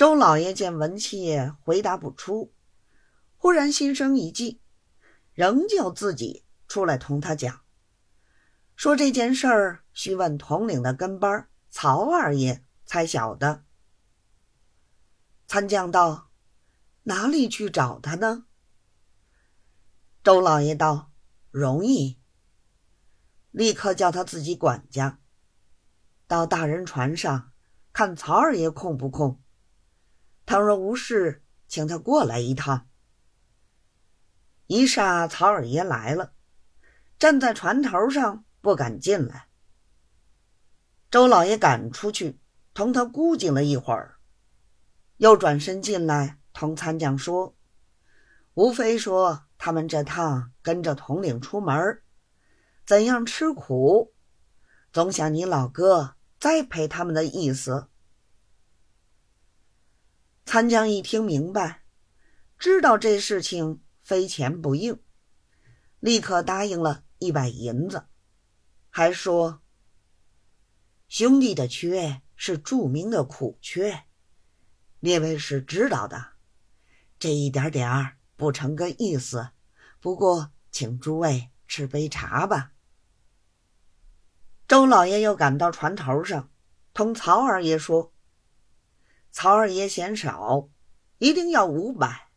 周老爷见文七爷回答不出，忽然心生一计，仍旧自己出来同他讲，说这件事儿须问统领的跟班曹二爷才晓得。参将道：“哪里去找他呢？”周老爷道：“容易。”立刻叫他自己管家到大人船上看曹二爷空不空。倘若无事，请他过来一趟。一霎，曹二爷来了，站在船头上不敢进来。周老爷赶出去，同他估计了一会儿，又转身进来，同参将说：“无非说他们这趟跟着统领出门。”怎样吃苦，总想你老哥栽培他们的意思。参将一听明白，知道这事情非钱不应，立刻答应了一百银子，还说：“兄弟的缺是著名的苦缺，列位是知道的，这一点点儿不成个意思。不过，请诸位吃杯茶吧。”周老爷又赶到船头上，同曹二爷说：“曹二爷嫌少，一定要五百。”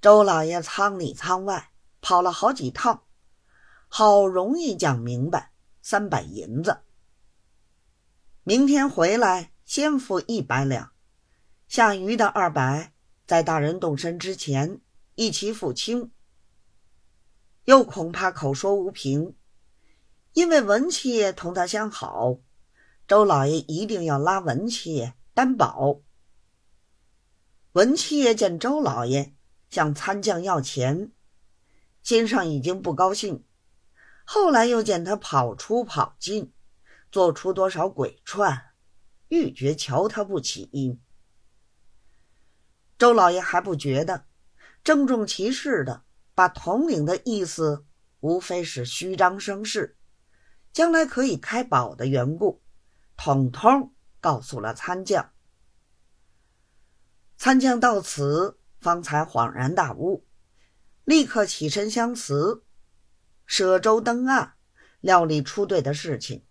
周老爷舱里舱外跑了好几趟，好容易讲明白，三百银子。明天回来先付一百两，下余的二百在大人动身之前一起付清。又恐怕口说无凭。因为文七爷同他相好，周老爷一定要拉文七爷担保。文七爷见周老爷向参将要钱，心上已经不高兴。后来又见他跑出跑进，做出多少鬼串，愈觉瞧他不起。周老爷还不觉得，郑重其事的把统领的意思，无非是虚张声势。将来可以开宝的缘故，统统告诉了参将。参将到此方才恍然大悟，立刻起身相辞，舍舟登岸，料理出队的事情。